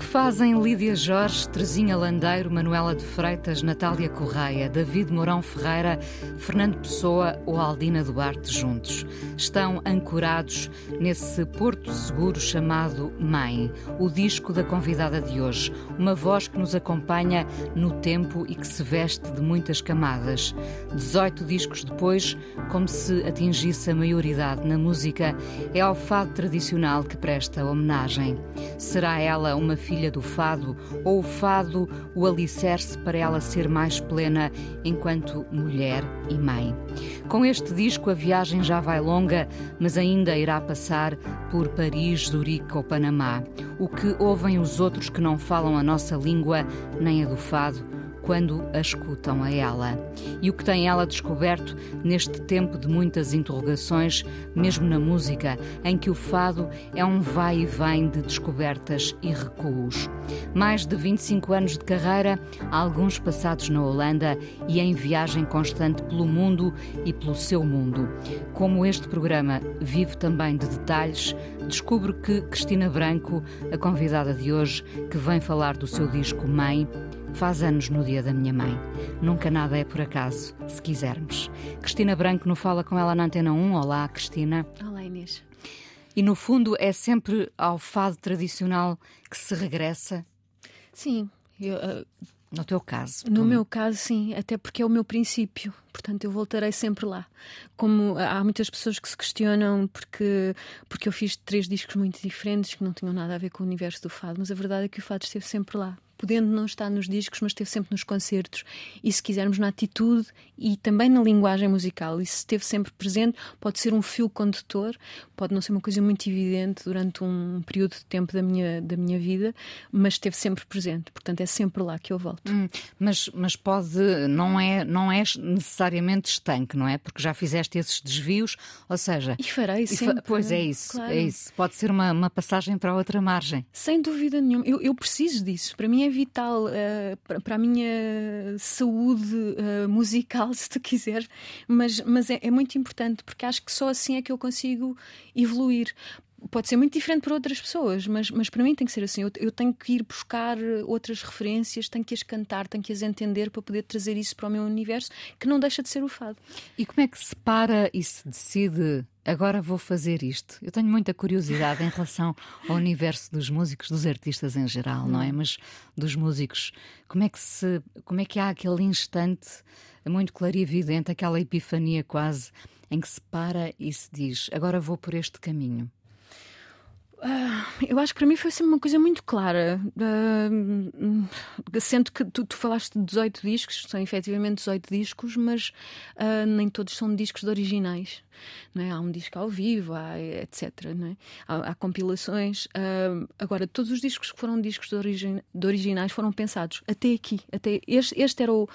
Que fazem Lídia Jorge, Terezinha Landeiro, Manuela de Freitas, Natália Correia, David Mourão Ferreira, Fernando Pessoa ou Aldina Duarte juntos? Estão ancorados nesse porto seguro chamado Mãe, o disco da convidada de hoje, uma voz que nos acompanha no tempo e que se veste de muitas camadas. 18 discos depois, como se atingisse a maioridade na música, é ao fado tradicional que presta homenagem. Será ela uma filha do fado ou o fado o alicerce para ela ser mais plena enquanto mulher e mãe. Com este disco a viagem já vai longa, mas ainda irá passar por Paris, Zurique ou Panamá. O que ouvem os outros que não falam a nossa língua nem a do fado quando a escutam a ela. E o que tem ela descoberto neste tempo de muitas interrogações, mesmo na música, em que o fado é um vai e vem de descobertas e recuos. Mais de 25 anos de carreira, alguns passados na Holanda e em viagem constante pelo mundo e pelo seu mundo. Como este programa vive também de detalhes, descubro que Cristina Branco, a convidada de hoje, que vem falar do seu disco Mãe, Faz anos no dia da minha mãe. Nunca nada é por acaso, se quisermos. Cristina Branco no Fala com ela na Antena 1. Olá, Cristina. Olá, Inês. E no fundo é sempre ao fado tradicional que se regressa? Sim. Eu, uh, no teu caso? No tu... meu caso, sim, até porque é o meu princípio, portanto eu voltarei sempre lá. Como há muitas pessoas que se questionam porque, porque eu fiz três discos muito diferentes que não tinham nada a ver com o universo do fado, mas a verdade é que o fado esteve sempre lá podendo não estar nos discos, mas esteve sempre nos concertos e, se quisermos, na atitude e também na linguagem musical. Isso esteve sempre presente, pode ser um fio condutor, pode não ser uma coisa muito evidente durante um período de tempo da minha, da minha vida, mas esteve sempre presente. Portanto, é sempre lá que eu volto. Hum, mas, mas pode, não é, não é necessariamente estanque, não é? Porque já fizeste esses desvios, ou seja. E farei sempre. Fa pois é isso, claro. é isso. Pode ser uma, uma passagem para outra margem. Sem dúvida nenhuma. Eu, eu preciso disso. Para mim é vital uh, para a minha saúde uh, musical, se tu quiseres, mas, mas é, é muito importante porque acho que só assim é que eu consigo evoluir pode ser muito diferente para outras pessoas, mas, mas para mim tem que ser assim. Eu, eu, tenho que ir buscar outras referências, tenho que as cantar, tenho que as entender para poder trazer isso para o meu universo, que não deixa de ser o fado. E como é que se para e se decide agora vou fazer isto. Eu tenho muita curiosidade em relação ao universo dos músicos, dos artistas em geral, não é? Hum. Mas dos músicos, como é que se, como é que há aquele instante muito claro e evidente, aquela epifania quase, em que se para e se diz: agora vou por este caminho? Uh, eu acho que para mim foi sempre uma coisa muito clara. Uh, sendo que tu, tu, falaste de 18 discos, são efetivamente 18 discos, mas uh, nem todos são discos originais. É? Há um disco ao vivo, há, etc. É? há, há compilações. agora, todos os discos que foram discos de, origi de originais foram pensados até aqui. Até este, este era o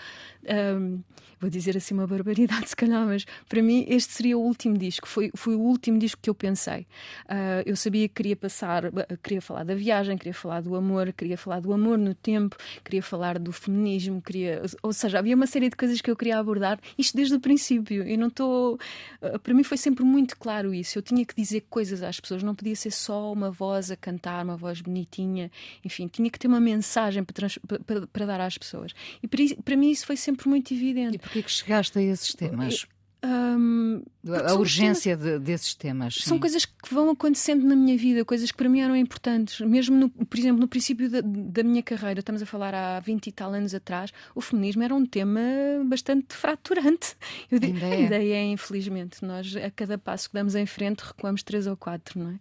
vou dizer assim uma barbaridade, se calhar, mas para mim este seria o último disco. Foi, foi o último disco que eu pensei. Uh, eu sabia que queria passar, queria falar da viagem, queria falar do amor, queria falar do amor no tempo, queria falar do feminismo, queria, ou seja, havia uma série de coisas que eu queria abordar, isto desde o princípio. Eu não estou. Uh, mim foi sempre muito claro isso. Eu tinha que dizer coisas às pessoas, não podia ser só uma voz a cantar, uma voz bonitinha, enfim, tinha que ter uma mensagem para, para, para dar às pessoas. E para, para mim isso foi sempre muito evidente porquê que chegaste a esses temas? Um, a urgência temas, de, desses temas. São sim. coisas que vão acontecendo na minha vida, coisas que para mim eram importantes. Mesmo, no, por exemplo, no princípio da, da, minha carreira, estamos a falar há 20 e tal anos atrás, o feminismo era um tema bastante fraturante. Eu digo, ainda, é. ainda é, infelizmente. Nós, a cada passo que damos em frente, recuamos três ou quatro, não é?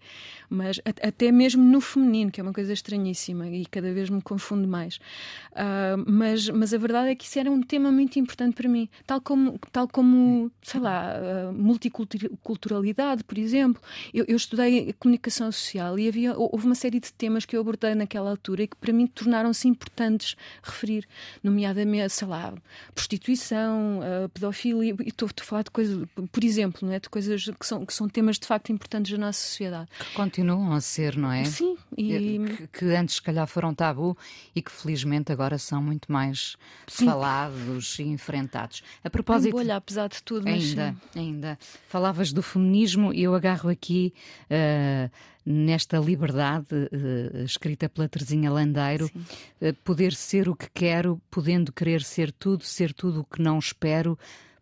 Mas a, até mesmo no feminino, que é uma coisa estranhíssima e cada vez me confundo mais. Uh, mas, mas a verdade é que isso era um tema muito importante para mim. Tal como, tal como sei lá, multiculturalidade, por exemplo. Eu, eu, estudei comunicação social e havia, houve uma série de temas que eu abordei naquela altura e que para mim tornaram-se importantes referir, nomeadamente, sei lá, prostituição, pedofilia, e estou, estou a falar de coisas, por exemplo, não é? de coisas que são, que são temas de facto importantes na nossa sociedade. Que continuam a ser, não é? Sim. E... Que, que antes, se calhar, foram tabu e que felizmente agora são muito mais Sim. falados e enfrentados. A propósito. Bolha, apesar de tudo, mas ainda, ainda. Falavas do feminismo e eu agarro aqui. Uh, nesta liberdade uh, escrita pela Terezinha Landeiro, uh, poder ser o que quero, podendo querer ser tudo, ser tudo o que não espero,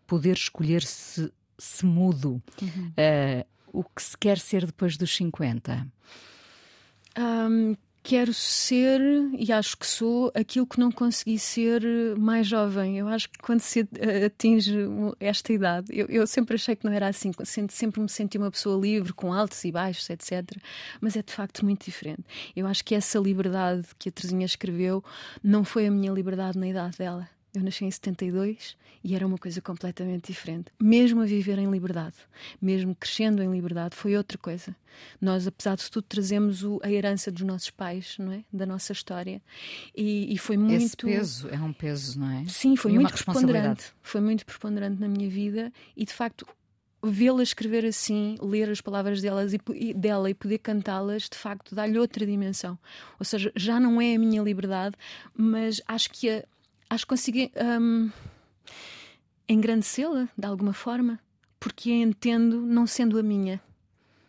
poder escolher se, se mudo. Uhum. Uh, o que se quer ser depois dos 50? Um, quero ser, e acho que sou, aquilo que não consegui ser mais jovem. Eu acho que quando se atinge esta idade, eu, eu sempre achei que não era assim, sempre me senti uma pessoa livre, com altos e baixos, etc. Mas é de facto muito diferente. Eu acho que essa liberdade que a Terezinha escreveu não foi a minha liberdade na idade dela. Eu nasci em 72 e era uma coisa completamente diferente. Mesmo a viver em liberdade, mesmo crescendo em liberdade, foi outra coisa. Nós, apesar de tudo, trazemos o, a herança dos nossos pais, não é? Da nossa história. E, e foi muito. Esse peso é um peso, não é? Sim, foi e muito preponderante. Foi muito preponderante na minha vida e, de facto, vê-la escrever assim, ler as palavras delas e, e dela e poder cantá-las, de facto, dá-lhe outra dimensão. Ou seja, já não é a minha liberdade, mas acho que a acho que consegui um, engrandecê-la de alguma forma, porque a entendo não sendo a minha.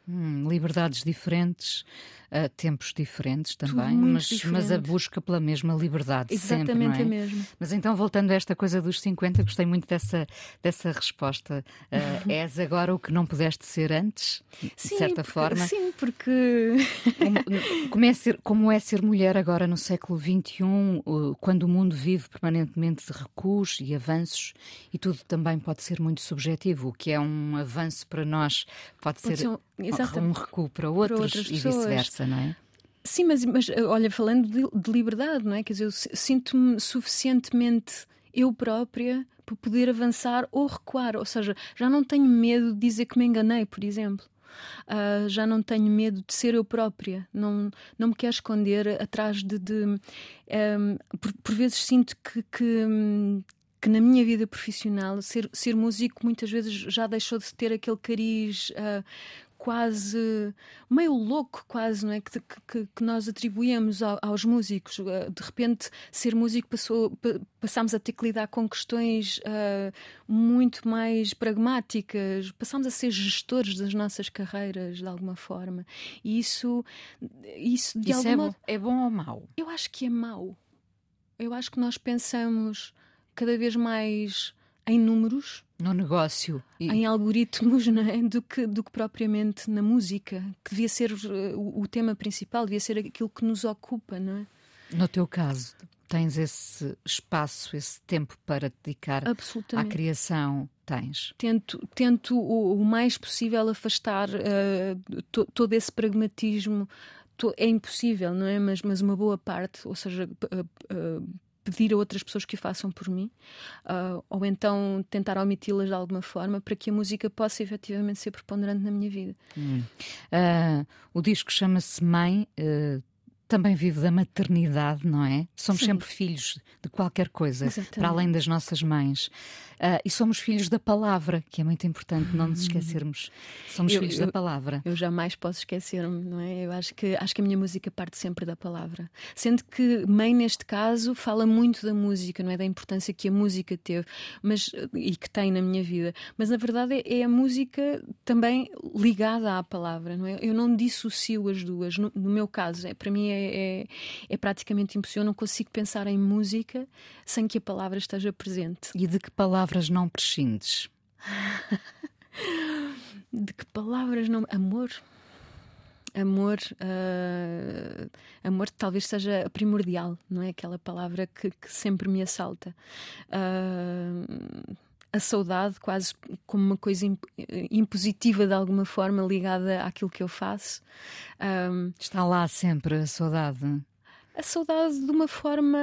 Hum, liberdades diferentes, uh, tempos diferentes também, mas, diferente. mas a busca pela mesma liberdade. Exatamente sempre, é? a mesma. Mas então, voltando a esta coisa dos 50, gostei muito dessa, dessa resposta. Uh, és agora o que não pudeste ser antes, de sim, certa porque, forma? Sim, porque. como, como, é ser, como é ser mulher agora no século XXI, uh, quando o mundo vive permanentemente de recuos e avanços e tudo também pode ser muito subjetivo. O que é um avanço para nós pode, pode ser, ser um, um, recuo para outros para e vice-versa não é? Sim, mas, mas olha, falando de, de liberdade, não é? Quer dizer, eu sinto-me suficientemente eu própria para poder avançar ou recuar. Ou seja, já não tenho medo de dizer que me enganei, por exemplo. Uh, já não tenho medo de ser eu própria. Não, não me quero esconder atrás de. de um, por, por, vezes sinto que, que, que na minha vida profissional ser, ser músico muitas vezes já deixou de ter aquele cariz uh, quase meio louco, quase, não é? Que, que, que nós atribuímos aos músicos. Eh, de repente, ser músico passou, passámos a ter que lidar com questões uh, muito mais pragmáticas, passámos a ser gestores das nossas carreiras de alguma forma. E isso, isso de isso alguma é, é bom ou mau? Eu acho que é mau. Eu acho que nós pensamos cada vez mais em números. No negócio. E... Em algoritmos, é? do, que, do que propriamente na música, que devia ser uh, o, o, tema principal, devia ser aquilo que nos ocupa, não é? No teu caso, tens esse espaço, esse tempo para dedicar à criação? Tens? Tento, tento o, o mais possível afastar uh, to, todo esse pragmatismo. é impossível, não é? Mas, mas uma boa parte, ou seja, uh, pedir a outras pessoas que o façam por mim, uh, ou então tentar omiti-las de alguma forma para que a música possa efetivamente ser preponderante na minha vida. Hum. Uh, o disco chama-se Mãe. Uh, também vive da maternidade, não é? Somos Sim. sempre filhos de qualquer coisa, Exatamente. para além das nossas mães. Uh, e somos filhos da palavra, que é muito importante não nos hum. esquecermos. Somos eu, filhos eu, da palavra. Eu jamais posso esquecer-me, não é? Eu acho que, acho que a minha música parte sempre da palavra. Sendo que mãe, neste caso, fala muito da música, não é? Da importância que a música teve mas, e que tem na minha vida. Mas na verdade é, é a música também ligada à palavra, não é? Eu não dissocio as duas. No, no meu caso, é, para mim é, é, é praticamente impossível. Eu não consigo pensar em música sem que a palavra esteja presente. E de que palavra? palavras não prescindes? De que palavras não. Amor. Amor, uh, amor talvez seja primordial, não é? Aquela palavra que, que sempre me assalta. Uh, a saudade, quase como uma coisa impositiva de alguma forma ligada àquilo que eu faço. Um, Está lá sempre a saudade. A saudade de uma forma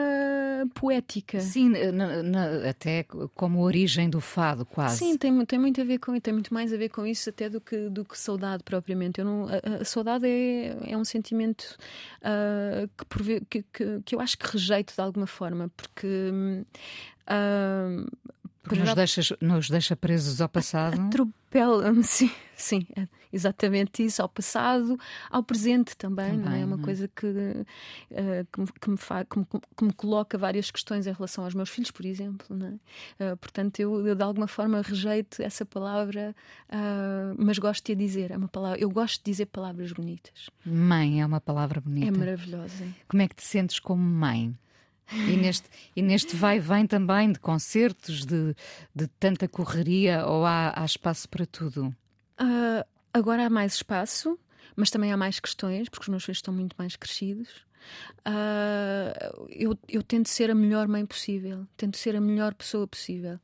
poética. Sim, na, na, até como origem do fado, quase. Sim, tem, tem muito a ver com tem muito mais a ver com isso até do que, do que saudade propriamente. Eu não, a, a saudade é, é um sentimento uh, que, que, que, que, eu acho que rejeito de alguma forma, porque. Uh, porque nos, deixa, nos deixa presos ao passado. Atropela-me, sim, sim, é exatamente isso, ao passado, ao presente também, também não é? é uma não. coisa que, uh, que, me, que, me fa, que, me, que, me, coloca várias questões em relação aos meus filhos, por exemplo, é? Uh, portanto, eu, eu, de alguma forma rejeito essa palavra, uh, mas gosto de a dizer. É uma palavra, eu gosto de dizer palavras bonitas. Mãe é uma palavra bonita. É maravilhosa. Como é que te sentes como mãe? E neste, e neste vai e vem também de concertos, de, de tanta correria, ou há, há espaço para tudo? Uh, agora há mais espaço, mas também há mais questões, porque os meus filhos estão muito mais crescidos. Uh, eu, eu, tento ser a melhor mãe possível, tento ser a melhor pessoa possível.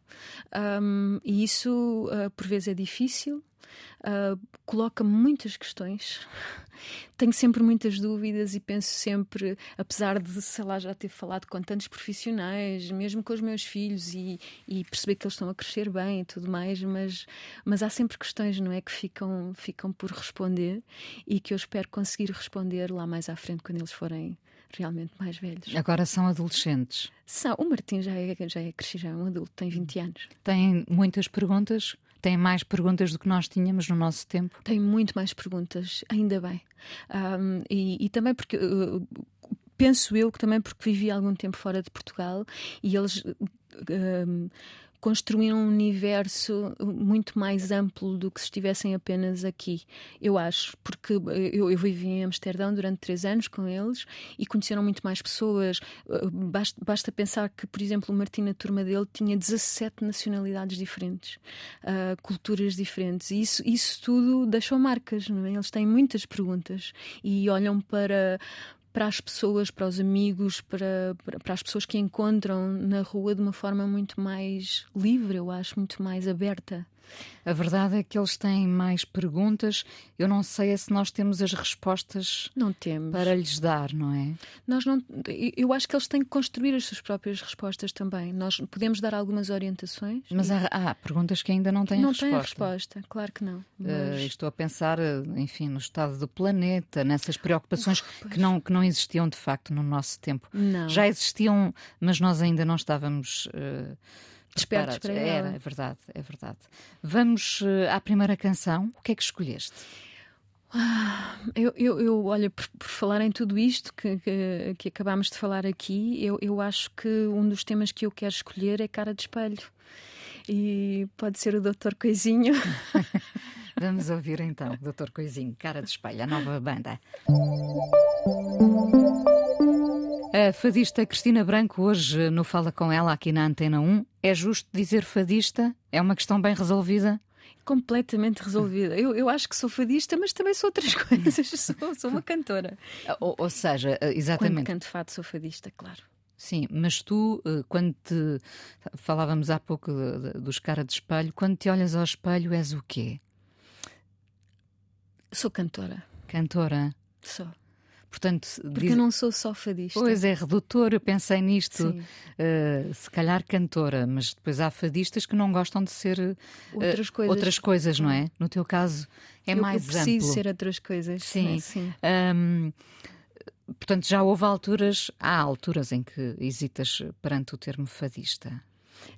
Um, e isso, uh, por vezes, é difícil, uh, coloca muitas questões. Tenho sempre muitas dúvidas e penso sempre, apesar de, sei lá, já ter falado com tantos profissionais, mesmo com os meus filhos e, e perceber que eles estão a crescer bem e tudo mais, mas, mas há sempre questões, não é? Que ficam, ficam por responder e que eu espero conseguir responder lá mais à frente quando eles forem realmente mais velhos. Agora são adolescentes. São. O Martim já é, já é crescido, já é um adulto, tem 20 anos. Tem muitas perguntas? Tem mais perguntas do que nós tínhamos no nosso tempo? Tem muito mais perguntas, ainda bem. Um, e, e, também porque. Uh, penso eu que também porque vivi algum tempo fora de Portugal e eles. Uh, construíram um universo muito mais amplo do que se estivessem apenas aqui, eu acho, porque eu, eu vivi em Amsterdão durante três anos com eles e conheceram muito mais pessoas. Basta, basta pensar que, por exemplo, o Martim, na turma dele, tinha 17 nacionalidades diferentes, uh, culturas diferentes, e isso, isso tudo deixou marcas, é? Eles têm muitas perguntas e olham para para as pessoas, para os amigos, para, para, para, as pessoas que encontram na rua de uma forma muito mais livre, eu acho, muito mais aberta. A verdade é que eles têm mais perguntas. Eu não sei é se nós temos as respostas não temos. para lhes dar, não é? Nós não. Eu acho que eles têm que construir as suas próprias respostas também. Nós podemos dar algumas orientações. Mas e... há, há, perguntas que ainda não têm não resposta. Não têm resposta, claro que não. Mas... Uh, estou a pensar, eh, enfim, no estado do planeta, nessas preocupações que, não, que não existiam de facto no nosso tempo. Não. Já existiam, mas nós ainda não estávamos. Uh, despertos para ela. Era, é verdade, é verdade. Vamos uh, à primeira canção. O que é que escolheste? Ah, eu, eu, eu olha, por, por, falar em tudo isto que, que, que acabámos de falar aqui, eu, eu acho que um dos temas que eu quero escolher é Cara de Espelho. E pode ser o Doutor Coisinho. Vamos ouvir então, Doutor Coisinho, Cara de Espelho, a nova banda. A fadista Cristina Branco, hoje no Fala Com Ela, aqui na Antena 1. É justo dizer fadista? É uma questão bem resolvida? Completamente resolvida. Eu, eu acho que sou fadista, mas também sou outras coisas. sou, sou uma cantora. Ou, ou seja, exatamente. Quando canto fado, sou fadista, claro. Sim, mas tu, eh, quando te. Falávamos há pouco dos cara de espelho, quando te olhas ao espelho, és o quê? Sou cantora. Cantora? Sou. Portanto, Porque diz... eu não sou só fadista. Pois é, redutor, eu pensei nisto. Uh, se calhar cantora, mas depois há fadistas que não gostam de ser uh, outras coisas, outras coisas não é? No teu caso é eu mais eu preciso amplo. ser outras coisas. Sim. É, sim. Um, portanto, já houve alturas, há alturas em que hesitas perante o termo fadista.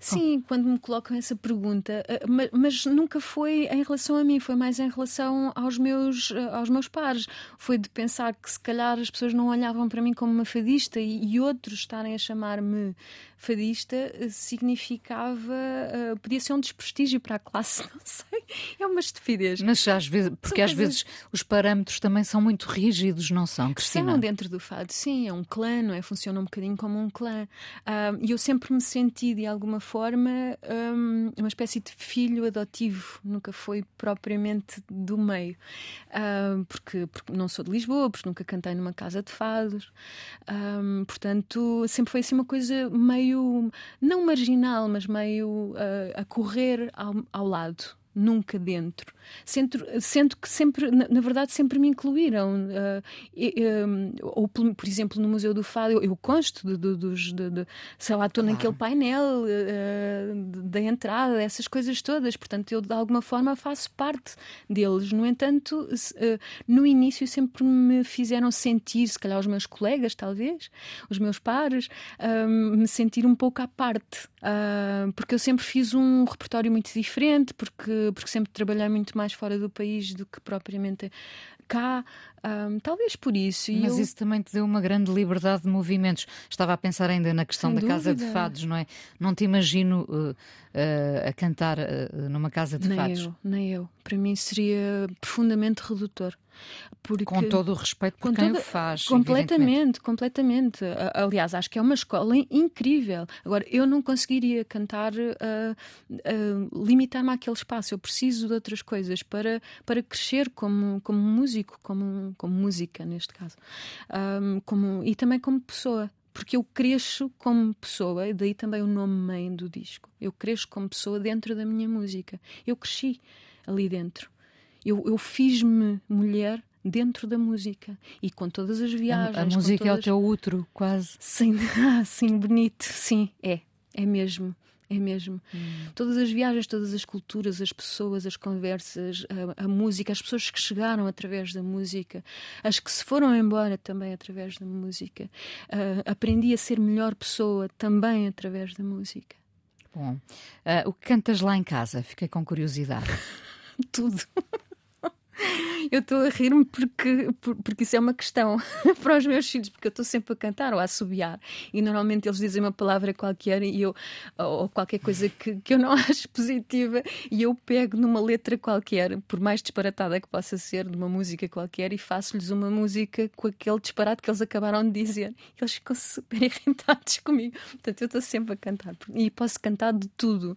Sim, quando me colocam essa pergunta, eh, mas, nunca foi em relação a mim, foi mais em relação aos meus, eh, aos meus pares. Foi de pensar que se calhar as pessoas não olhavam para mim como uma fadista e, e outros estarem a chamar-me fadista eh, significava, uh, podia ser um desprestígio para a classe, não sei. É uma estupidez. Mas às vezes, porque às vezes os parâmetros também são muito rígidos, não são, Cristina? São dentro do fado, sim, é um clã, não é? Funciona um bocadinho como um clã. Uh, e eu sempre me senti de alguma forma um, uma espécie de filho adotivo, nunca foi propriamente do meio, uh, porque, porque não sou de Lisboa, porque nunca cantei numa casa de fados, um, portanto sempre foi assim uma coisa meio, não marginal, mas meio uh, a correr ao, ao lado nunca dentro. Sendo, sendo que sempre, na, na verdade, sempre me incluíram. Uh, e, um, ou, por exemplo, no Museu do Fado, eu, eu consto de, de, de, de, sei lá, estou claro. naquele painel uh, da entrada, essas coisas todas. Portanto, eu de alguma forma faço parte deles. No entanto, uh, no início sempre me fizeram sentir, se calhar os meus colegas, talvez, os meus pares, me sentir um pouco à parte. porque eu sempre fiz um repertório muito diferente, porque, porque sempre trabalhei muito mais fora do país do que propriamente cá. Um, talvez por isso. Mas eu... isso também te deu uma grande liberdade de movimentos. Estava a pensar ainda na questão Sem da dúvida. casa de fados, não é? Não te imagino uh, uh, a cantar uh, numa casa de nem fados. Eu, nem eu. Para mim seria profundamente redutor. Porque, com todo o respeito por quem toda, o faz. Completamente, completamente. Aliás, acho que é uma escola incrível. Agora, eu não conseguiria cantar, limitar-me àquele espaço. Eu preciso de outras coisas para, para crescer como, como músico, como, como música, neste caso. Um, como, e também como pessoa porque eu cresço como pessoa, e daí também o nome mãe do disco. Eu cresço como pessoa dentro da minha música. Eu cresci ali dentro. Eu, eu fiz-me mulher dentro da música e com todas as viagens. A, a música todas... é o teu útero, quase. Sim, ah, sim, bonito, sim, é, é mesmo. É mesmo. Hum. Todas as viagens, todas as culturas, as pessoas, as conversas, a, a, música, as pessoas que chegaram através da música, as que se foram embora também através da música. Uh, aprendi a ser melhor pessoa também através da música. Bom, uh, o que cantas lá em casa? Fiquei com curiosidade. Tudo. Eu estou a rir-me porque, porque isso é uma questão para os meus filhos, porque eu estou sempre a cantar ou a assobiar e normalmente eles dizem uma palavra qualquer e eu, ou qualquer coisa que, que eu não acho positiva e eu pego numa letra qualquer, por mais disparatada que possa ser, de uma música qualquer, e faço-lhes uma música com aquele disparate que eles acabaram de dizer. E eles ficam super irritados comigo. Portanto, eu estou sempre a cantar e posso cantar de tudo.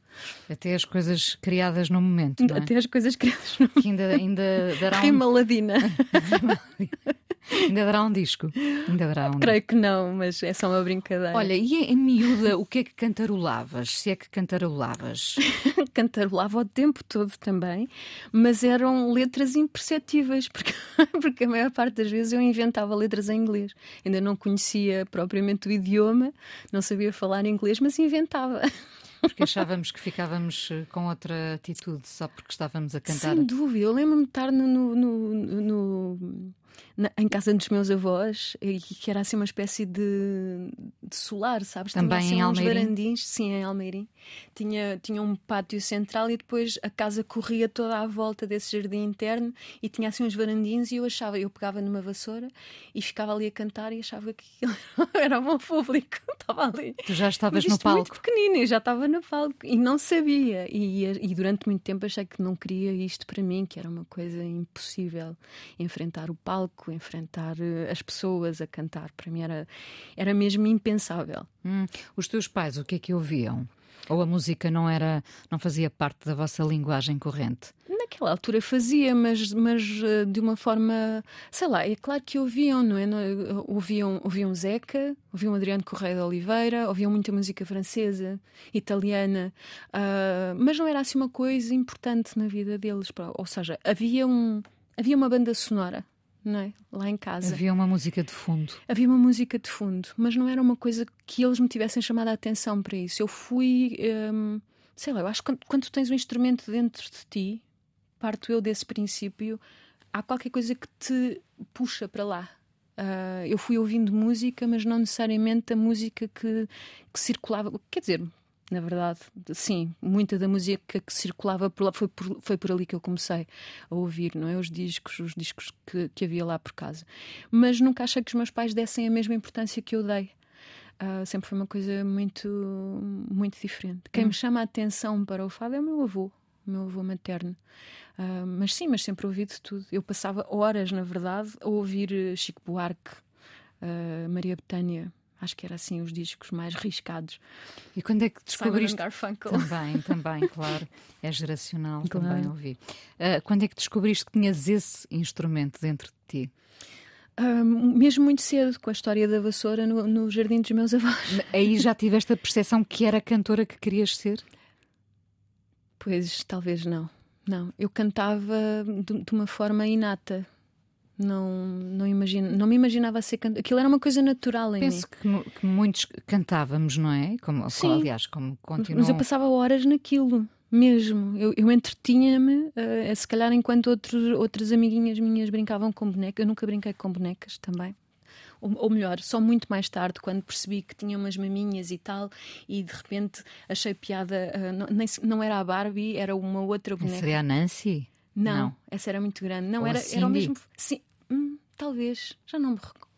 Até as coisas criadas no momento. É? Até as coisas criadas no momento. Que ainda, ainda dará um Rima ladina. Ainda dará um disco? Ainda dará um Creio que não, mas é só uma brincadeira. Olha, e em miúda, o que é que cantarolavas? Se é que cantarolavas? Cantarolava o tempo todo também, mas eram letras imperceptíveis, porque, porque a maior parte das vezes eu inventava letras em inglês. Ainda não conhecia propriamente o idioma, não sabia falar inglês, mas inventava porque achávamos que ficávamos eh, com outra atitude só porque estávamos a cantar. Sem dúvida, eu lembro-me de estar no, no, no, no na, em casa dos meus avós, e que era assim uma espécie de, de solar, sabes? Também tinha, assim, em Almeirim? varandins, sim, em Almeirim. Tinha, tinha um pátio central e depois a casa corria toda à volta desse jardim interno e tinha assim uns varandins e eu achava, eu pegava numa vassoura e ficava ali a cantar e achava que era o meu público, estava ali. Tu já estavas no palco? muito pequenino, eu já estava no palco e não sabia. E, e durante muito tempo achei que não queria isto para mim, que era uma coisa impossível enfrentar o palco palco, enfrentar eh, as pessoas a cantar. Para mim era, era mesmo impensável. Hum. Os teus pais, o que é que ouviam? Ou a música não era, não fazia parte da vossa linguagem corrente? Naquela altura fazia, mas, mas eh, de uma forma, sei lá, é claro que ouviam, não é? Ouviam, ouviam Zeca, ouviam Adriano Correia de Oliveira, ouviam muita música francesa, italiana, uh, mas não era assim uma coisa importante na vida deles. Ou seja, havia, um, havia uma banda sonora é? Lá em casa. Havia uma música de fundo. Havia uma música de fundo, mas não era uma coisa que eles me tivessem chamado a atenção para isso. Eu fui, hum, sei lá, eu acho que quando, quando tu tens um instrumento dentro de ti, parto eu desse princípio, há qualquer coisa que te puxa para lá. Uh, eu fui ouvindo música, mas não necessariamente a música que, que circulava. Quer dizer, na verdade. Sim, muita da música que circulava por lá foi por, foi por ali que eu comecei a ouvir, não é? Os discos, os discos que, que havia lá por casa. Mas nunca achei que os meus pais dessem a mesma importância que eu dei. Uh, sempre foi uma coisa muito, muito diferente. Quem hum. me chama a atenção para o fado é o meu avô, meu avô materno. Uh, mas sim, mas sempre ouvi de tudo. Eu passava horas, na verdade, a ouvir Chico Buarque, uh, Maria Betânia, Acho que era assim os discos mais riscados. E quando é que descobriste? Garfunkel. Também, também, claro. É geracional claro. também ouvi. Uh, quando é que descobriste que tinhas esse instrumento dentro de ti? Uh, mesmo muito cedo, com a história da vassoura no, no jardim dos meus avós. Aí já tiveste a percepção que era a cantora que querias ser? Pois, talvez não. não. Eu cantava de, de uma forma inata. Não, não, imagino, não me imaginava ser cantora. Aquilo era uma coisa natural em Penso mim. que, que muitos cantávamos, não é? Como, Sim. aliás, como continuam. Mas eu passava horas naquilo, mesmo. Eu, eu entretinha-me, uh, se calhar enquanto outros, outras amiguinhas minhas brincavam com bonecas. Eu nunca brinquei com bonecas também. Ou, ou, melhor, só muito mais tarde, quando percebi que tinha umas maminhas e tal, e de repente achei piada. Uh, não, nem, não era a Barbie, era uma outra boneca. Seria a Nancy? Não, não, essa era muito grande. Não, Ou era, a era o mesmo. Sim, hum, talvez, já não me recordo.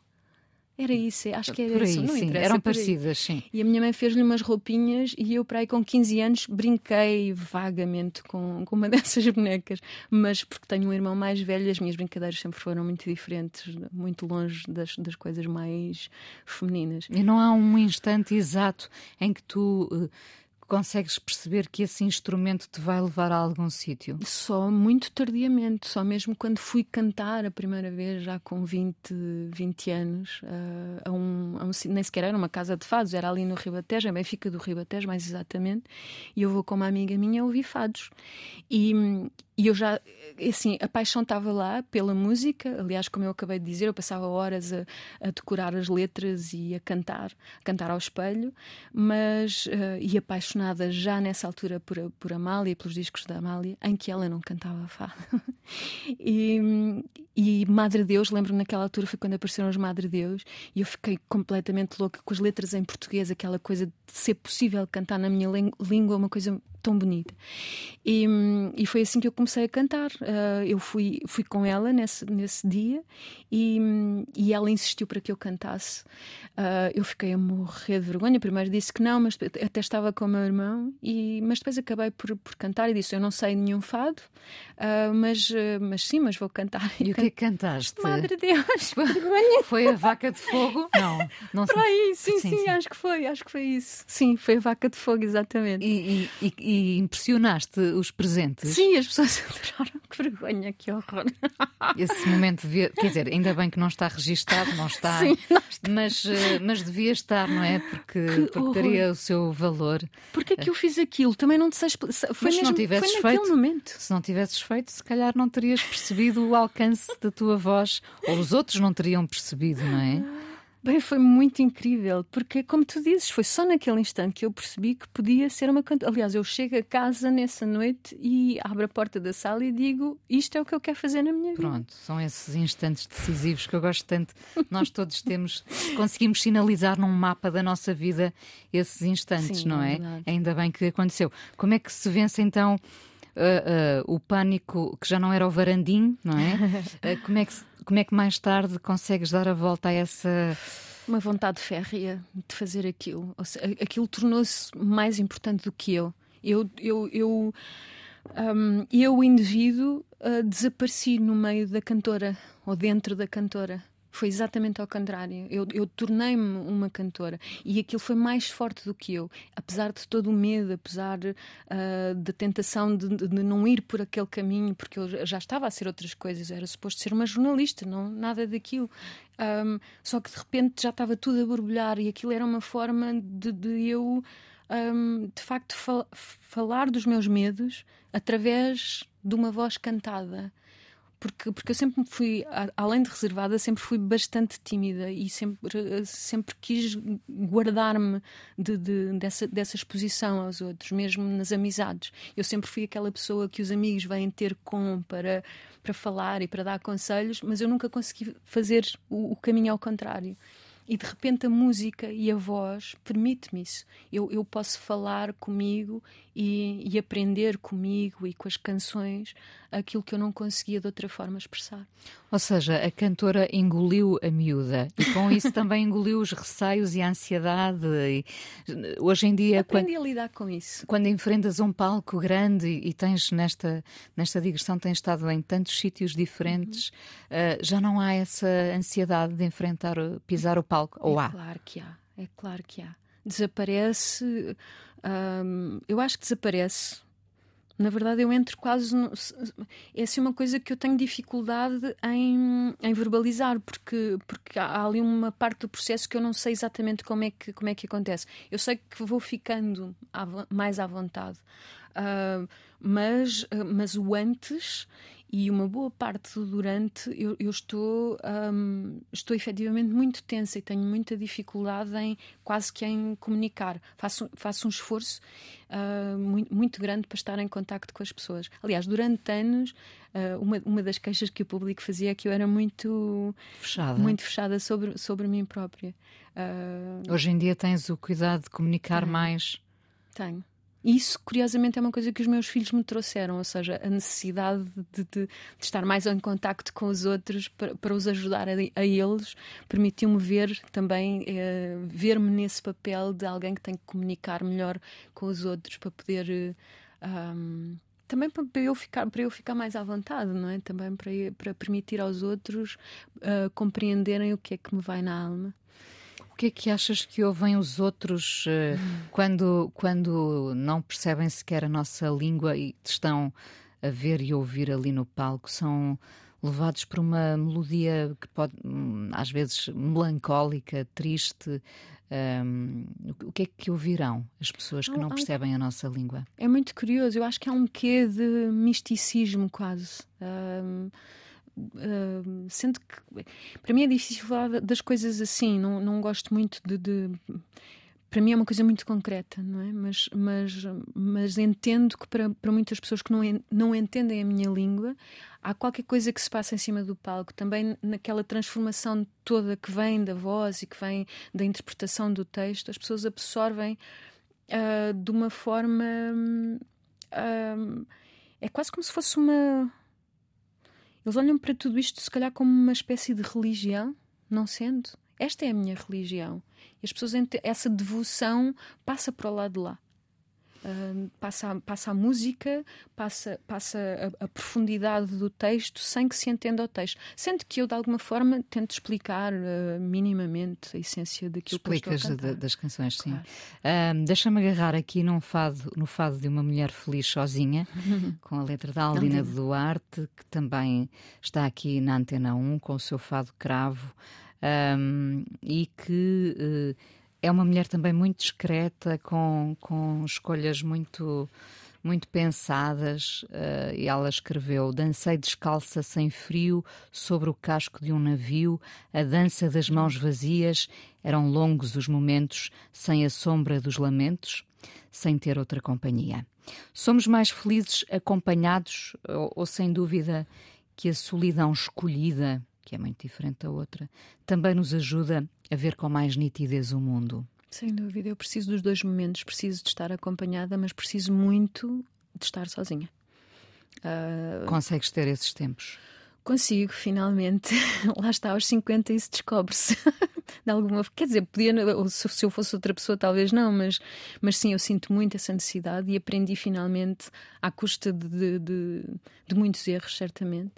Era isso, acho que era Por aí, isso. Não sim. interessa, Eram aí. parecidas, sim. E a minha mãe fez-lhe umas roupinhas e eu, para aí com 15 anos, brinquei vagamente com, com uma dessas bonecas. Mas porque tenho um irmão mais velho, as minhas brincadeiras sempre foram muito diferentes, muito longe das, das coisas mais femininas. E não há um instante exato em que tu uh, consegues perceber que esse instrumento te vai levar a algum sítio? Só muito tardiamente, só mesmo quando fui cantar a primeira vez, já com 20, 20 anos, uh, a, um, a um, nem sequer era uma casa de fados, era ali no Ribatejo, a Benfica do Ribatejo, mais exatamente, e eu vou com uma amiga minha ouvir fados. E, e eu já, assim, a paixão estava lá pela música. Aliás, como eu acabei de dizer, eu passava horas a, a decorar as letras e a cantar, a cantar ao espelho, mas uh, e apaixonada já nessa altura por, por Amália, pelos discos da Amália, em que ela não cantava fado. e, e Madre Deus, lembro-me naquela altura foi quando apareceram os Madre Deus, e eu fiquei completamente louca com as letras em português, aquela coisa de ser possível cantar na minha língua, uma coisa tão bonita. E, e, foi assim que eu comecei a cantar. Uh, eu fui, fui com ela nesse, nesse dia e, e ela insistiu para que eu cantasse. Uh, eu fiquei a morrer de vergonha. Primeiro disse que não, mas até estava com o meu irmão, e, mas depois acabei por, por cantar e disse: Eu não sei nenhum fado, uh, mas, mas sim, mas vou cantar. E que cantaste? Madre Deus, vergonha. Foi a vaca de fogo? Não, não Para aí, sim, sim, sim, sim, acho que foi, acho que foi isso. Sim, foi a vaca de fogo, exatamente. E, e, e impressionaste os presentes? Sim, as pessoas adoraram. Que vergonha, que horror. Esse momento devia, quer dizer, ainda bem que não está registado, não está, Sim, não está. Mas, mas devia estar, não é? Porque, porque teria o seu valor. Porquê é que eu fiz aquilo? Também não te sei. Foi mas mesmo, se não tivesses foi feito, momento. se não tivesses feito, se calhar não terias percebido o alcance da tua voz, ou os outros não teriam percebido, não é? Bem, foi muito incrível, porque, como tu dizes, foi só naquele instante que eu percebi que podia ser uma cantora. Aliás, eu chego a casa nessa noite e abro a porta da sala e digo: Isto é o que eu quero fazer na minha vida. Pronto, são esses instantes decisivos que eu gosto tanto. Nós todos temos, conseguimos sinalizar num mapa da nossa vida esses instantes, Sim, não é é? Ainda bem que aconteceu. Como é que se vence então? Uh, uh, o pânico que já não era o varandim, não é? Uh, como, é que, como é que mais tarde consegues dar a volta a essa uma vontade férrea de fazer aquilo. Seja, aquilo tornou-se mais importante do que eu. Eu, eu, eu, um, eu indivíduo, uh, desapareci no meio da cantora ou dentro da cantora. Foi exatamente ao contrário. Eu, eu tornei-me uma cantora e aquilo foi mais forte do que eu. Apesar de todo o medo, apesar uh, da tentação de, de, não ir por aquele caminho, porque eu já estava a ser outras coisas. Eu era suposto ser uma jornalista, não nada daquilo. Um, só que de repente já estava tudo a borbulhar e aquilo era uma forma de, de eu, um, de facto, fal falar dos meus medos através de uma voz cantada porque, porque eu sempre fui, além de reservada, sempre fui bastante tímida e sempre, sempre quis guardar-me de, de, dessa, dessa exposição aos outros, mesmo nas amizades. Eu sempre fui aquela pessoa que os amigos vêm ter com para, para falar e para dar conselhos, mas eu nunca consegui fazer o, o caminho ao contrário. E de repente a música e a voz permite-me isso. Eu, eu posso falar comigo e, e, aprender comigo e com as canções aquilo que eu não conseguia de outra forma expressar. Ou seja, a cantora engoliu a miúda e com isso também engoliu os receios e a ansiedade. E, hoje em dia. Aprendi quando, a lidar com isso. Quando enfrentas um palco grande e, e tens nesta, nesta digressão, tens estado em tantos sítios diferentes, uhum. uh, já não há essa ansiedade de enfrentar, pisar o palco? Ou é há? Claro que há, é claro que há. Desaparece. Hum, eu acho que desaparece. Na verdade, eu entro quase. No, é assim uma coisa que eu tenho dificuldade em, em verbalizar, porque, porque há ali uma parte do processo que eu não sei exatamente como é que, como é que acontece. Eu sei que vou ficando à, mais à vontade. Uh, mas, uh, mas o antes e uma boa parte do durante eu, eu estou, um, estou efetivamente muito tensa e tenho muita dificuldade em quase que em comunicar. Faço, faço um esforço uh, muito, muito, grande para estar em contacto com as pessoas. Aliás, durante anos, uh, uma, uma das queixas que o público fazia é que eu era muito fechada, muito fechada sobre, sobre mim própria. Uh, Hoje em dia tens o cuidado de comunicar tenho, mais. Tenho. Isso, curiosamente, é uma coisa que os meus filhos me trouxeram, ou seja, a necessidade de, de, de estar mais em contacto com os outros para, para os ajudar a, a eles, permitiu-me ver também, eh, ver-me nesse papel de alguém que tem que comunicar melhor com os outros para poder. Eh, um, também para eu ficar para eu ficar mais à vontade não é também para para permitir aos outros uh, compreenderem o que é que me vai na alma o que é que achas que ouvem os outros uh, quando, quando não percebem sequer a nossa língua e estão a ver e ouvir ali no palco? São levados por uma melodia que pode, hum, às vezes, melancólica, triste. Um, o que é que ouvirão as pessoas que não percebem a nossa língua? É muito curioso, eu acho que há um quê de misticismo quase. Um, Uh, sendo que para mim é difícil falar das coisas assim, não, não gosto muito de, de, Para mim é uma coisa muito concreta, não é? Mas, mas, mas entendo que para, para muitas pessoas que não, não entendem a minha língua, há qualquer coisa que se passa em cima do palco, também naquela transformação toda que vem da voz e que vem da interpretação do texto, as pessoas absorvem uh, de uma forma. Uh, é quase como se fosse uma eles olham para tudo isto, se calhar, como uma espécie de religião, não sendo. Esta é a minha religião. E as pessoas, essa devoção passa para o lado de lá. Uh, passa, a, passa a música, passa, passa a, a, profundidade do texto sem que se entenda o texto. Sendo que eu, de alguma forma, tento explicar uh, minimamente a essência daquilo Explicas que eu estou a de, das canções, sim. Claro. Uh, Deixa-me agarrar aqui num fado, no fado de uma mulher feliz sozinha, com a letra da Aldina Duarte, que também está aqui na Antena 1, com o seu fado cravo, um, e que eh, é uma mulher também muito discreta, com, com escolhas muito muito pensadas, uh, e ela escreveu: Dancei descalça sem frio sobre o casco de um navio, a dança das mãos vazias, eram longos os momentos, sem a sombra dos lamentos, sem ter outra companhia. Somos mais felizes acompanhados, ou, ou sem dúvida que a solidão escolhida que é muito diferente da outra, também nos ajuda a ver com mais nitidez o mundo. Sem dúvida, eu preciso dos dois momentos. Preciso de estar acompanhada, mas preciso muito de estar sozinha. Uh... Consegues ter esses tempos? Consigo, finalmente. Lá está, aos 50 isso descobre-se. de alguma Quer dizer, podia, se eu fosse outra pessoa, talvez não, mas, mas sim, eu sinto muito essa necessidade e aprendi finalmente, à custa de, de, de muitos erros, certamente.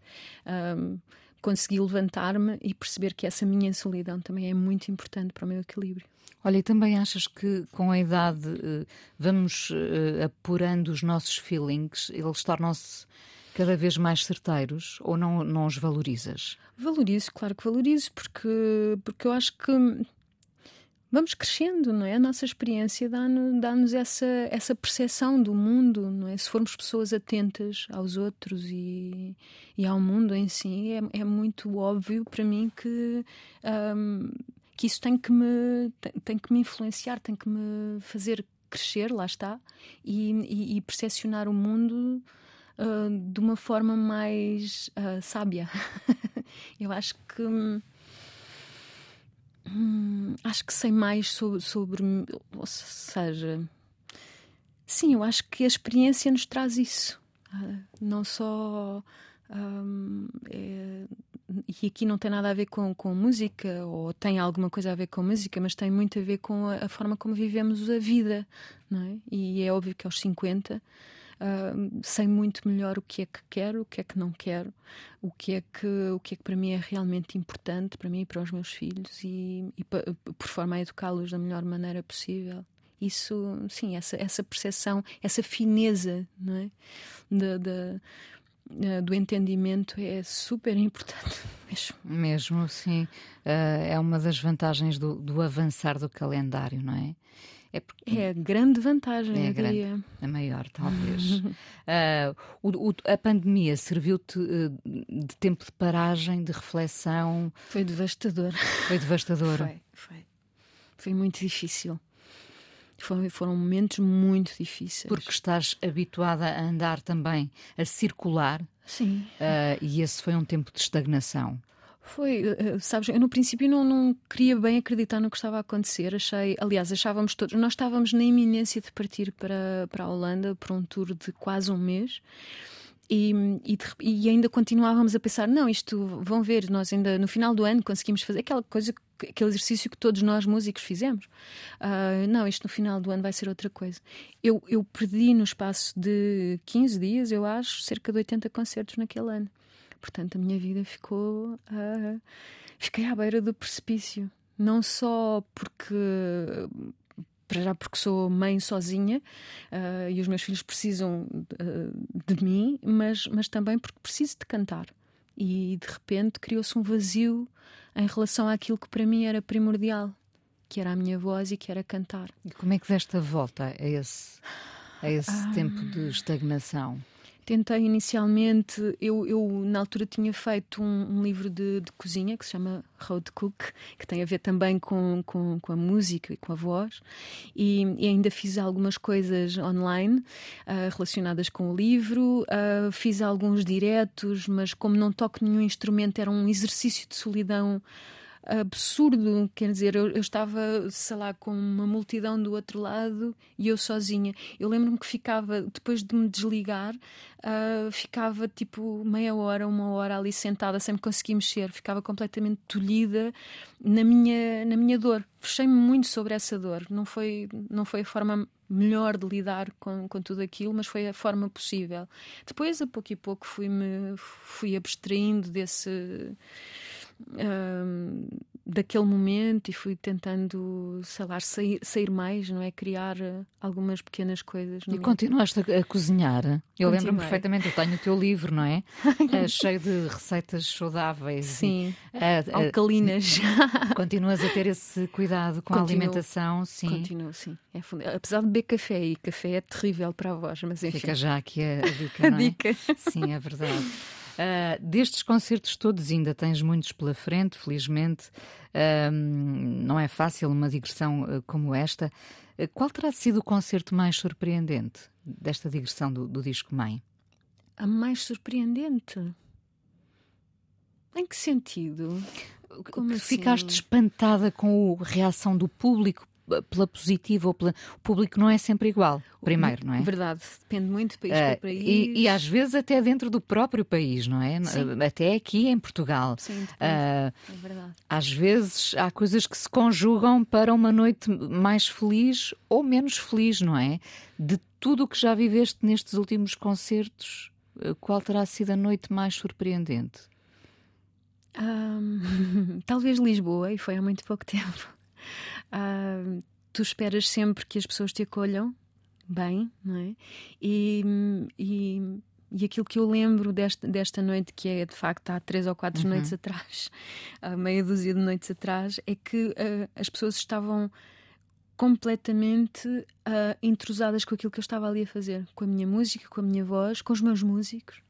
Um, consegui levantar-me e perceber que essa minha solidão também é muito importante para o meu equilíbrio. Olha, e também achas que com a idade eh, vamos eh, apurando os nossos feelings, eles tornam-se cada vez mais certeiros ou não, não os valorizas? Valorizo, claro que valorizo, porque, porque eu acho que vamos crescendo, não é? A nossa experiência dá-nos dá essa, essa percepção do mundo, não é? Se formos pessoas atentas aos outros e, e ao mundo em si, é, é muito óbvio para mim que, um, que isso tem que, me, tem, tem, que me influenciar, tem que me fazer crescer, lá está, e, e, e percepcionar o mundo uh, de uma forma mais uh, sábia. Eu acho que Hum, acho que sei mais sobre, sobre. Ou seja. Sim, eu acho que a experiência nos traz isso. Uh, não só. Um, é, e aqui não tem nada a ver com, com música, ou tem alguma coisa a ver com música, mas tem muito a ver com a, a forma como vivemos a vida. Não é? E é óbvio que aos 50 uh, sei muito melhor o que é que quero, o que é que não quero, o que é que, o que, é que para mim é realmente importante, para mim e para os meus filhos, e, e por forma a educá-los da melhor maneira possível. Isso, sim, essa, essa percepção, essa fineza, não é? De, de, uh, do entendimento é super importante mesmo. Mesmo, sim. Uh, é uma das vantagens do, do, avançar do calendário, não é? É, porque... é a grande vantagem, é eu grande. A maior, talvez. uh, o, o, a pandemia serviu-te uh, de tempo de paragem, de reflexão? Foi devastador. Foi devastador. foi, foi. Foi muito difícil. Foram, foram momentos muito difíceis. Porque estás habituada a andar também, a circular. Sim. Uh, e esse foi um tempo de estagnação. Foi, uh, sabes, eu no princípio não, não queria bem acreditar no que estava a acontecer. Achei, aliás, achávamos todos, nós estávamos na iminência de partir para, para a Holanda por um tour de quase um mês. E, e, e, ainda continuávamos a pensar: não, isto vão ver, nós ainda no final do ano conseguimos fazer aquela coisa, aquele exercício que todos nós músicos fizemos. Uh, não, isto no final do ano vai ser outra coisa. Eu, eu perdi no espaço de 15 dias, eu acho, cerca de 80 concertos naquele ano. Portanto, a minha vida ficou. Uh, fiquei à beira do precipício. Não só porque para já porque sou mãe sozinha uh, e os meus filhos precisam uh, de mim, mas, mas também porque preciso de cantar. E de repente criou-se um vazio em relação àquilo que para mim era primordial, que era a minha voz e que era cantar. E como é que deste a volta a esse, a esse ah. tempo de estagnação? Tentei inicialmente, eu, eu na altura tinha feito um, um livro de, de, cozinha que se chama Road Cook, que tem a ver também com, com, com a música e com a voz, e, e ainda fiz algumas coisas online uh, relacionadas com o livro, uh, fiz alguns diretos, mas como não toco nenhum instrumento, era um exercício de solidão absurdo. Quer dizer, eu, eu, estava, sei lá, com uma multidão do outro lado e eu sozinha. Eu lembro-me que ficava, depois de me desligar, uh, ficava tipo meia hora, uma hora ali sentada, sem me conseguir mexer. Ficava completamente tolhida na minha, na minha dor. Fechei-me muito sobre essa dor. Não foi, não foi a forma melhor de lidar com, com tudo aquilo, mas foi a forma possível. Depois, a pouco e pouco, fui-me fui abstraindo desse daquele momento e fui tentando, sei lá, sair, sair mais, não é? Criar eh, algumas pequenas coisas. E continuaste a, a cozinhar? Eu lembro-me perfeitamente, eu tenho o teu livro, não é? é cheio de receitas saudáveis. Sim, e, alcalinas. continuas a ter esse cuidado com Continuo. a alimentação, sim. Continuo, sim. É Apesar de beber café, e café é terrível para a voz, mas enfim. Fica já aqui a, dica, não é? a dica. Sim, é verdade. Uh, destes concertos todos, ainda tens muitos pela frente, felizmente. Uh, não é fácil uma digressão uh, como esta. qual terá sido o concerto mais surpreendente desta digressão do, do disco Mãe? A mais surpreendente? Em que sentido? Como assim? Ficaste espantada com a reação do público pela positiva ou pela. O público não é sempre igual, primeiro, não é? Verdade, depende muito de país uh, para país. E, e, às vezes até dentro do próprio país, não é? Sim. Até aqui em Portugal. Sim, uh, é verdade. Às vezes há coisas que se conjugam para uma noite mais feliz ou menos feliz, não é? De tudo o que já viveste nestes últimos concertos, eh, qual terá sido a noite mais surpreendente? Um, talvez Lisboa, e foi há muito pouco tempo. Tu esperas sempre que as pessoas te acolham bem, não é? E, e, e aquilo que eu lembro desta, desta noite, que é de facto há três ou quatro uhum. noites atrás, há meia dúzia de noites atrás, é que uh, as pessoas estavam completamente uh, intrusadas com aquilo que eu estava ali a fazer, com a minha música, com a minha voz, com os meus músicos.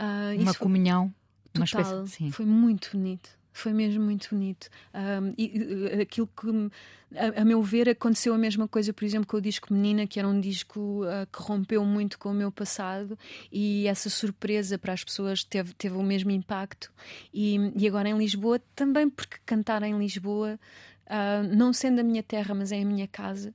Uh, uma comunhão, total, uma espécie, sim. foi muito bonito. Foi mesmo muito bonito. Um, e aquilo que, a, a, meu ver, aconteceu a mesma coisa, por exemplo, com o disco Menina, que era um disco uh, que rompeu muito com o meu passado, e essa surpresa para as pessoas teve, teve o mesmo impacto. E, e agora em Lisboa, também porque cantar em Lisboa Uh, não sendo a minha terra, mas é a minha casa,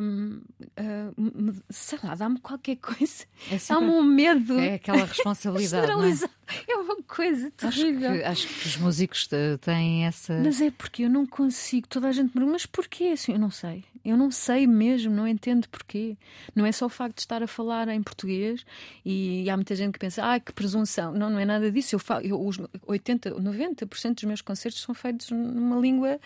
um, uh, sei lá, dá-me qualquer coisa. É dá-me um medo. É aquela responsabilidade. é? é? uma coisa terrível. Acho que, acho que, os músicos têm essa. Mas é porque eu não consigo. Toda a gente me pergunta, mas porquê? Assim, eu não sei. Eu não sei mesmo, não entendo porquê. Não é só o facto de estar a falar em português e, e há muita gente que pensa, ah, que presunção. Não, não é nada disso. Eu falo, eu, os 80, 90% dos meus concertos são feitos numa língua,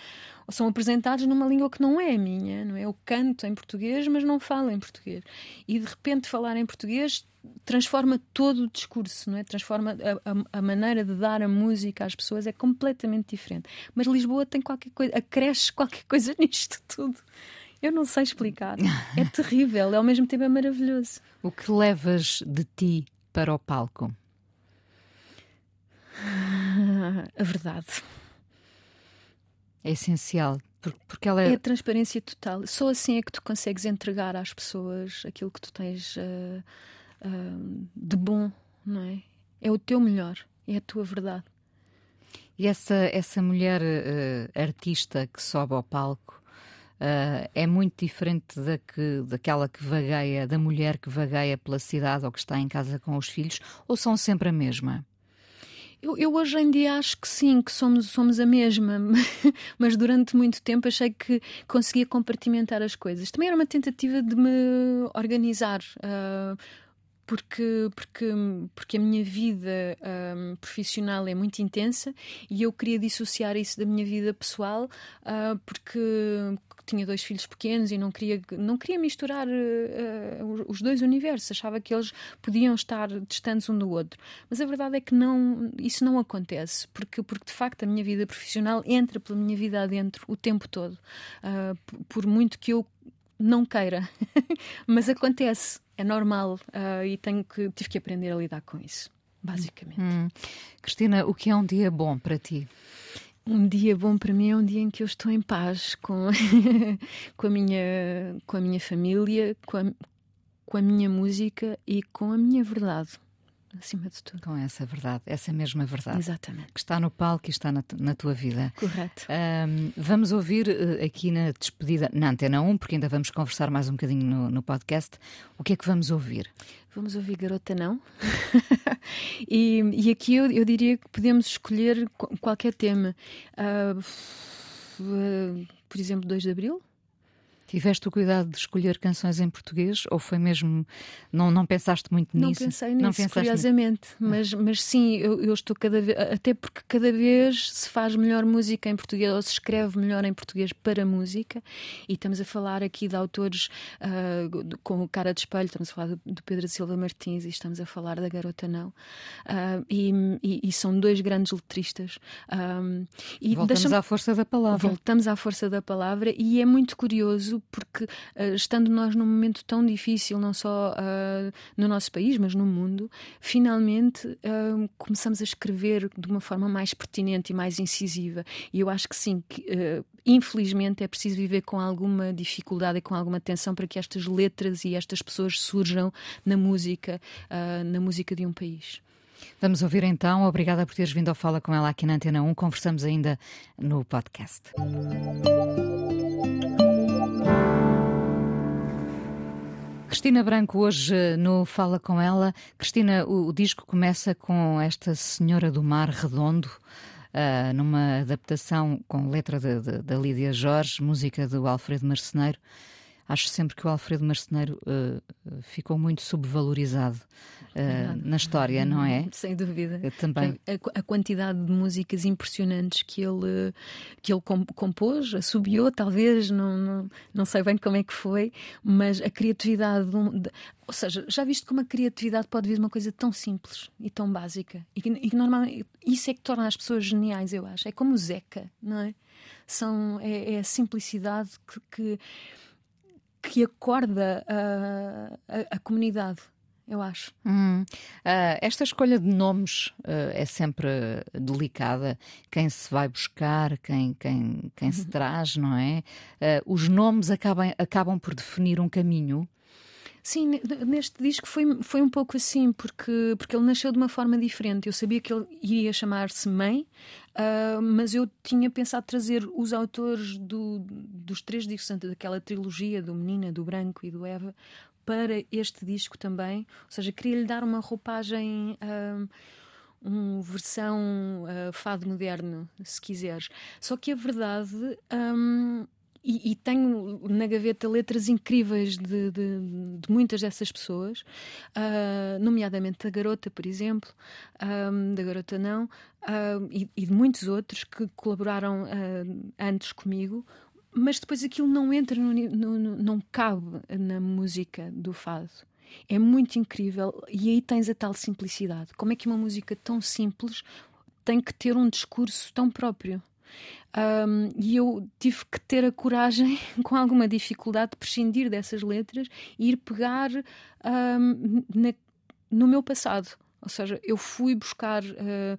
são apresentados numa língua que não é a minha, não é? Eu canto em português, mas não falo em português. E de repente falar em português transforma todo o discurso, não é? Transforma a, a, a, maneira de dar a música às pessoas é completamente diferente. Mas Lisboa tem qualquer coisa, acresce qualquer coisa nisto tudo. Eu não sei explicar. É terrível, ao mesmo tempo é maravilhoso. O que levas de ti para o palco? A verdade. É essencial, porque ela é... é a transparência total. Só assim é que tu consegues entregar às pessoas aquilo que tu tens uh, uh, de bom, não é? É o teu melhor, é a tua verdade. E essa, essa mulher uh, artista que sobe ao palco Uh, é muito diferente da que, daquela que vagueia, da mulher que vagueia pela cidade ou que está em casa com os filhos, ou são sempre a mesma? Eu, eu, hoje em dia acho que sim, que somos, somos a mesma, mas durante muito tempo achei que conseguia compartimentar as coisas. Também era uma tentativa de me organizar. Uh, porque, porque, porque a minha vida um, profissional é muito intensa e eu queria dissociar isso da minha vida pessoal uh, porque tinha dois filhos pequenos e não queria, não queria misturar uh, os dois universos, achava que eles podiam estar distantes um do outro. Mas a verdade é que não, isso não acontece, porque, porque de facto a minha vida profissional entra pela minha vida adentro o tempo todo, uh, por muito que eu não queira, mas acontece, é normal uh, e tenho que, tive que aprender a lidar com isso, basicamente. Hum. Cristina, o que é um dia bom para ti? Um dia bom para mim é um dia em que eu estou em paz com, com, a, minha, com a minha família, com a, com a minha música e com a minha verdade acima de tudo. Com essa verdade, essa mesma verdade. Exatamente. Que está no palco e está na, na tua vida. Correto. Um, vamos ouvir uh, aqui na despedida, na Antena 1, porque ainda vamos conversar mais um bocadinho no, no podcast. O que é que vamos ouvir? Vamos ouvir Garota Não. e, e, aqui eu, eu, diria que podemos escolher qualquer tema. Uh, uh, por exemplo, 2 de Abril. Tiveste o cuidado de escolher canções em português ou foi mesmo. Não, não pensaste muito nisso? Não pensei nisso, não curiosamente. Mas, mas sim, eu, eu, estou cada vez. Até porque cada vez se faz melhor música em português ou se escreve melhor em português para música. E estamos a falar aqui de autores uh, com o Cara de Espelho, estamos a falar do, do, Pedro Silva Martins e estamos a falar da Garota Não. Uh, e, e, e, são dois grandes letristas. Um, e Voltamos à força da palavra. Voltamos à força da palavra e é muito curioso porque uh, estando nós num momento tão difícil, não só uh, no nosso país, mas no mundo, finalmente uh, começamos a escrever de uma forma mais pertinente e mais incisiva. E eu acho que sim, que, infelizmente é preciso viver com alguma dificuldade e com alguma tensão para que estas letras e estas pessoas surjam na música, na música de um país. Vamos ouvir então. Obrigada por teres vindo ao Fala com ela aqui na Antena 1. Conversamos ainda no podcast. Cristina Branco, hoje no Fala Com Ela. Cristina, o, o disco começa com esta Senhora do Mar Redondo, uh, numa adaptação com letra da Lídia Jorge, música do Alfredo Marceneiro. Acho sempre que o Alfredo Marceneiro uh, ficou muito subvalorizado uh, na história, não é? Sem dúvida. Eu também. A, a, quantidade de músicas impressionantes que ele, que ele compôs, assobiou, talvez, não, não, não sei bem como é que foi, mas a criatividade. De, ou seja, já viste como a criatividade pode vir de uma coisa tão simples e tão básica e que, e que normalmente isso é que torna as pessoas geniais, eu acho. É como o Zeca, não é? São, é, é a simplicidade que, que que acorda a, a, a comunidade eu acho. Hum. Uh, esta escolha de nomes uh, é sempre delicada. Quem se vai buscar, quem, quem, quem se uhum. traz, não é? Uh, os nomes acabam, acabam por definir um caminho. Sim, neste disco foi, foi um pouco assim, porque, porque ele nasceu de uma forma diferente. Eu sabia que ele iria chamar-se Mãe, uh, mas eu tinha pensado trazer os autores do, dos três discos, daquela trilogia do Menina, do Branco e do Eva, para este disco também. Ou seja, queria-lhe dar uma roupagem. Uh, uma versão uh, fado moderno, se quiseres. Só que a verdade um, e, e, tenho na gaveta letras incríveis de, de, de muitas dessas pessoas, uh, nomeadamente da Garota, por exemplo, um, da Garota Não, uh, e, e, de muitos outros que colaboraram uh, antes comigo, mas depois aquilo não entra, no, no, no, não cabe na música do fado. É muito incrível. E aí tens a tal simplicidade. Como é que uma música tão simples tem que ter um discurso tão próprio? Um, e eu tive que ter a coragem, com alguma dificuldade, de prescindir dessas letras e ir pegar um, na, no meu passado. Ou seja, eu fui buscar uh,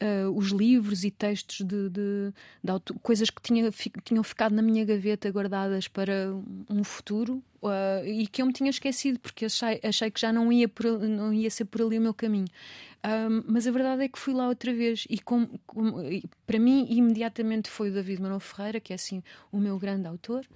uh, os livros e textos de, de, de auto, coisas que tinha, tinham ficado na minha gaveta guardadas para um futuro uh, e que eu me tinha esquecido porque achei, achei que já não ia, por, não ia ser por ali o meu caminho. Um, mas a verdade é que fui lá outra vez e com, com, para mim imediatamente foi o David Marão Ferreira, que é assim o meu grande autor.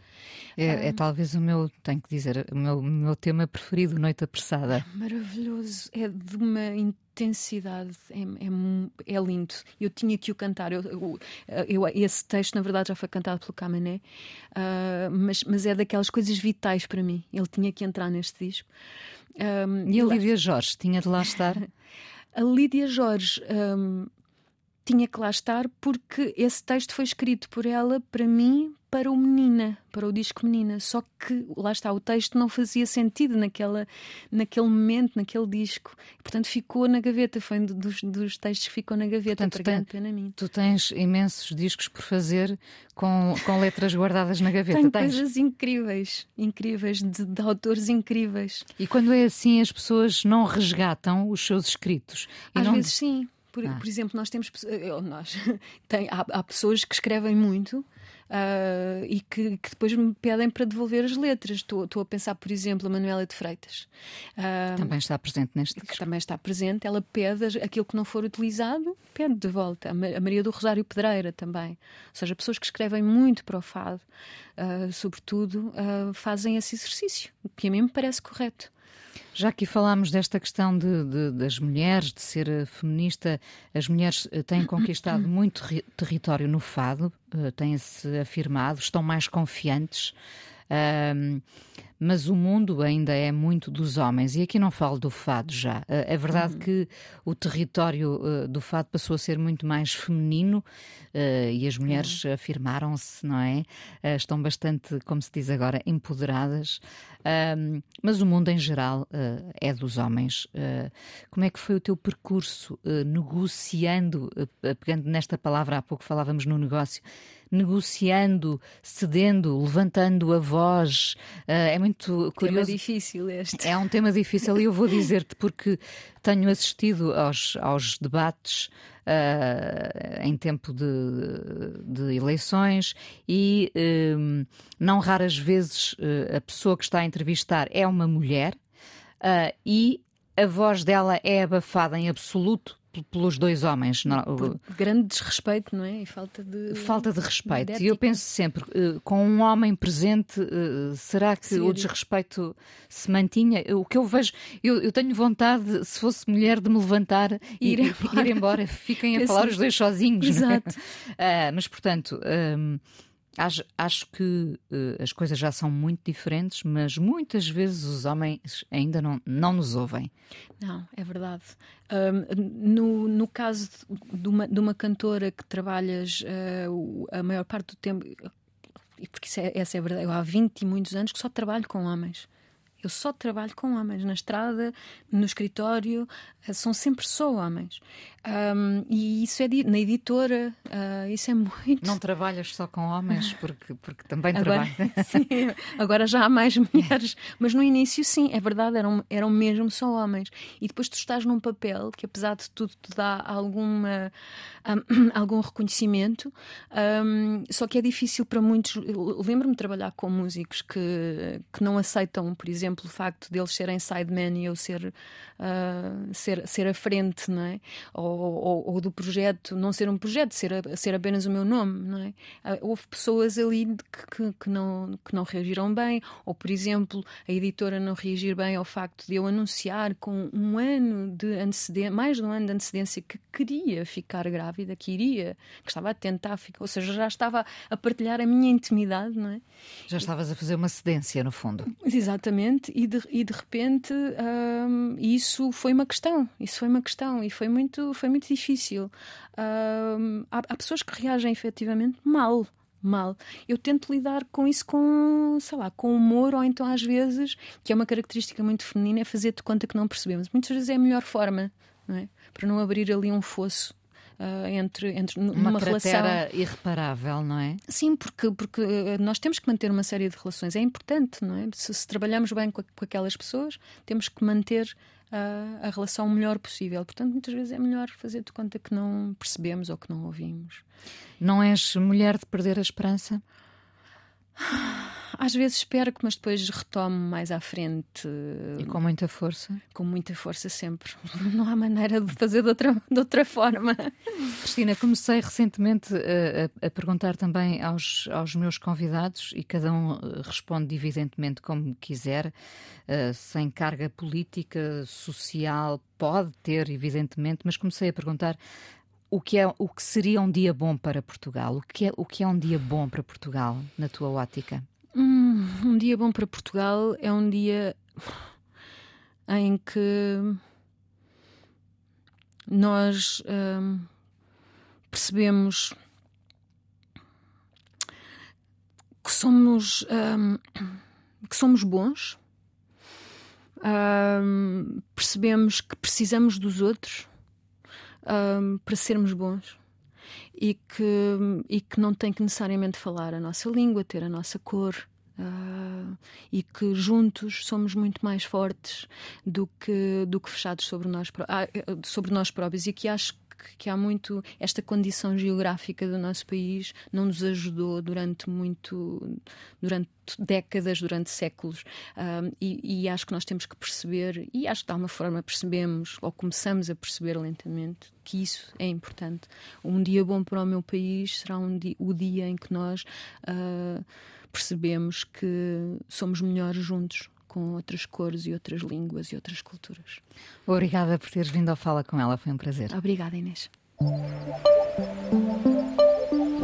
É, um, é talvez o meu, tenho que dizer, o meu, meu tema preferido, Noite Apressada. É maravilhoso, é de uma intensidade, é, é, é, lindo. Eu tinha que o cantar. Eu, eu, eu, esse texto, na verdade, já foi cantado pelo Camané, uh, mas, mas é daquelas coisas vitais para mim. Ele tinha que entrar neste disco. Um, e a Lívia Jorge tinha de lá estar? a Lídia Jorge um, tinha que lá estar porque esse texto foi escrito por ela para mim, para o Menina, para o disco Menina. Só que lá está, o texto não fazia sentido naquela, naquele momento, naquele disco. Portanto, ficou na gaveta. Foi um dos, dos textos que ficou na gaveta. Portanto, para tem, pena. Tu tens imensos discos por fazer com, com letras guardadas na gaveta. Tenho tens? coisas incríveis, incríveis, de, de, autores incríveis. E quando é assim, as pessoas não resgatam os seus escritos? Às não... vezes sim. Por, ah. por, exemplo, nós temos nós, tem, há, há, pessoas que escrevem muito uh, e que, que, depois me pedem para devolver as letras. Estou, estou a pensar, por exemplo, a Manuela de Freitas. Uh, também está presente neste disco. Também está presente. Ela pede aquilo que não for utilizado, pede de volta. A Maria do Rosário Pedreira também. Ou seja, pessoas que escrevem muito para o fado, uh, sobretudo, fazem esse exercício, o que a mim me parece correto. Já aqui falámos desta questão de, de, das mulheres, de ser eh, feminista, as mulheres eh, têm conquistado muito território no fado, uh, têm-se afirmado, estão mais confiantes. Uh, mas o mundo ainda é muito dos homens. E aqui não falo do fado já. Uh, é verdade uhum. que o território uh, do fado passou a ser muito mais feminino uh, e as mulheres uhum. afirmaram-se, não é? estão bastante, como se diz agora, empoderadas. mas o mundo em geral é dos homens. como é que foi o teu percurso negociando, pegando nesta palavra, há pouco falávamos no negócio, negociando, cedendo, levantando a voz. É muito curioso. Tema difícil este. É um tema difícil e eu vou dizer-te porque tenho assistido aos, aos debates uh, em tempo de, de eleições e um, não raras vezes uh, a pessoa que está a entrevistar é uma mulher e a voz dela é abafada em absoluto pelos dois homens. Não, Por grande desrespeito, não é? E falta de. Falta de respeito. De e eu penso sempre, uh, com um homem presente, uh, será que o desrespeito se mantinha? O que eu vejo, eu, eu, tenho vontade, se fosse mulher, de me levantar e ir, embora. Ir embora. Fiquem a falar os dois sozinhos. Exato. uh, mas, portanto. Um, Acho, acho que uh, as coisas já são muito diferentes, mas muitas vezes os homens ainda não, não nos ouvem. Não, é verdade. No, no caso de uma, de uma cantora que trabalhas uh, a maior parte do tempo, porque é, essa é a verdade, eu há 20 e muitos anos que só trabalho com homens. Eu só trabalho com homens na estrada, no escritório, eh, são sempre só homens. Um, e isso é na editora, uh, isso é muito. Não trabalhas só com homens, porque, porque também agora, trabalhas. Sim, agora já há mais mulheres, mas no início, sim, é verdade, eram, eram mesmo só homens. E depois tu estás num papel que, apesar de tudo, te dá alguma, um, algum reconhecimento, um, só que é difícil para muitos. Lembro-me de trabalhar com músicos que, que não aceitam, por exemplo, o facto deles serem sidemen e eu ser, uh, ser, ser a frente, não é? Ou ou, ou, do projeto não ser um projeto, ser, ser apenas o meu nome, não é? Ah, houve pessoas ali que, que, que, não, que não reagiram bem, ou por exemplo, a editora não reagir bem ao facto de eu anunciar com um ano de antecedência, mais de um ano de antecedência, que queria ficar grávida, que iria, que estava a tentar ficar, ou seja, já estava a partilhar a minha intimidade, não é? Já estavas a fazer uma cedência, no fundo. Exatamente, e de, e de repente hum, isso foi uma questão, isso foi uma questão, e foi muito foi muito difícil. Uh, há, há, pessoas que reagem efetivamente mal, mal. Eu tento lidar com isso com, sei lá, com humor, ou então às vezes, que é uma característica muito feminina, é fazer de conta que não percebemos. Muitas vezes é a melhor forma, não é? Para não abrir ali um fosso. Uh, entre, entre uma uma relação irreparável, não é? Sim, porque, porque uh, nós temos que manter uma série de relações, é importante, não é? Se, se trabalhamos bem com, com, aquelas pessoas, temos que manter uh, a relação o melhor possível. Portanto, muitas vezes é melhor fazer de conta que não percebemos ou que não ouvimos. Não és mulher de perder a esperança? Às vezes espero que, mas depois retomo mais à frente. E com muita força? Com muita força sempre. Não há maneira de fazer de outra, de outra forma. Cristina, comecei recentemente a, a, perguntar também aos, aos meus convidados e cada um eh, responde evidentemente como quiser, uh, sem carga política, social, pode ter, evidentemente, mas comecei a perguntar o que, é, o que seria um dia bom para Portugal? O que, é, o que é um dia bom para Portugal, na tua ótica? Um dia bom para Portugal é um dia em que nós hum, percebemos que somos, hum, que somos bons, hum, percebemos que precisamos dos outros para sermos bons e que, e que não tem que necessariamente falar a nossa língua, ter a nossa cor. Uh, e que juntos somos muito mais fortes do que, do que fechados sobre nós, ah, sobre nós próprios e que acho que há muito esta condição geográfica do nosso país não nos ajudou durante muito durante décadas, durante séculos um, e, e, acho que nós temos que perceber e acho que de alguma forma percebemos ou começamos a perceber lentamente que isso é importante. Um dia bom para o meu país será um dia, o dia em que nós uh, percebemos que somos melhores juntos com outras cores e outras línguas e outras culturas. Obrigada por teres vindo ao Fala com ela, foi um prazer. Obrigada, Inês.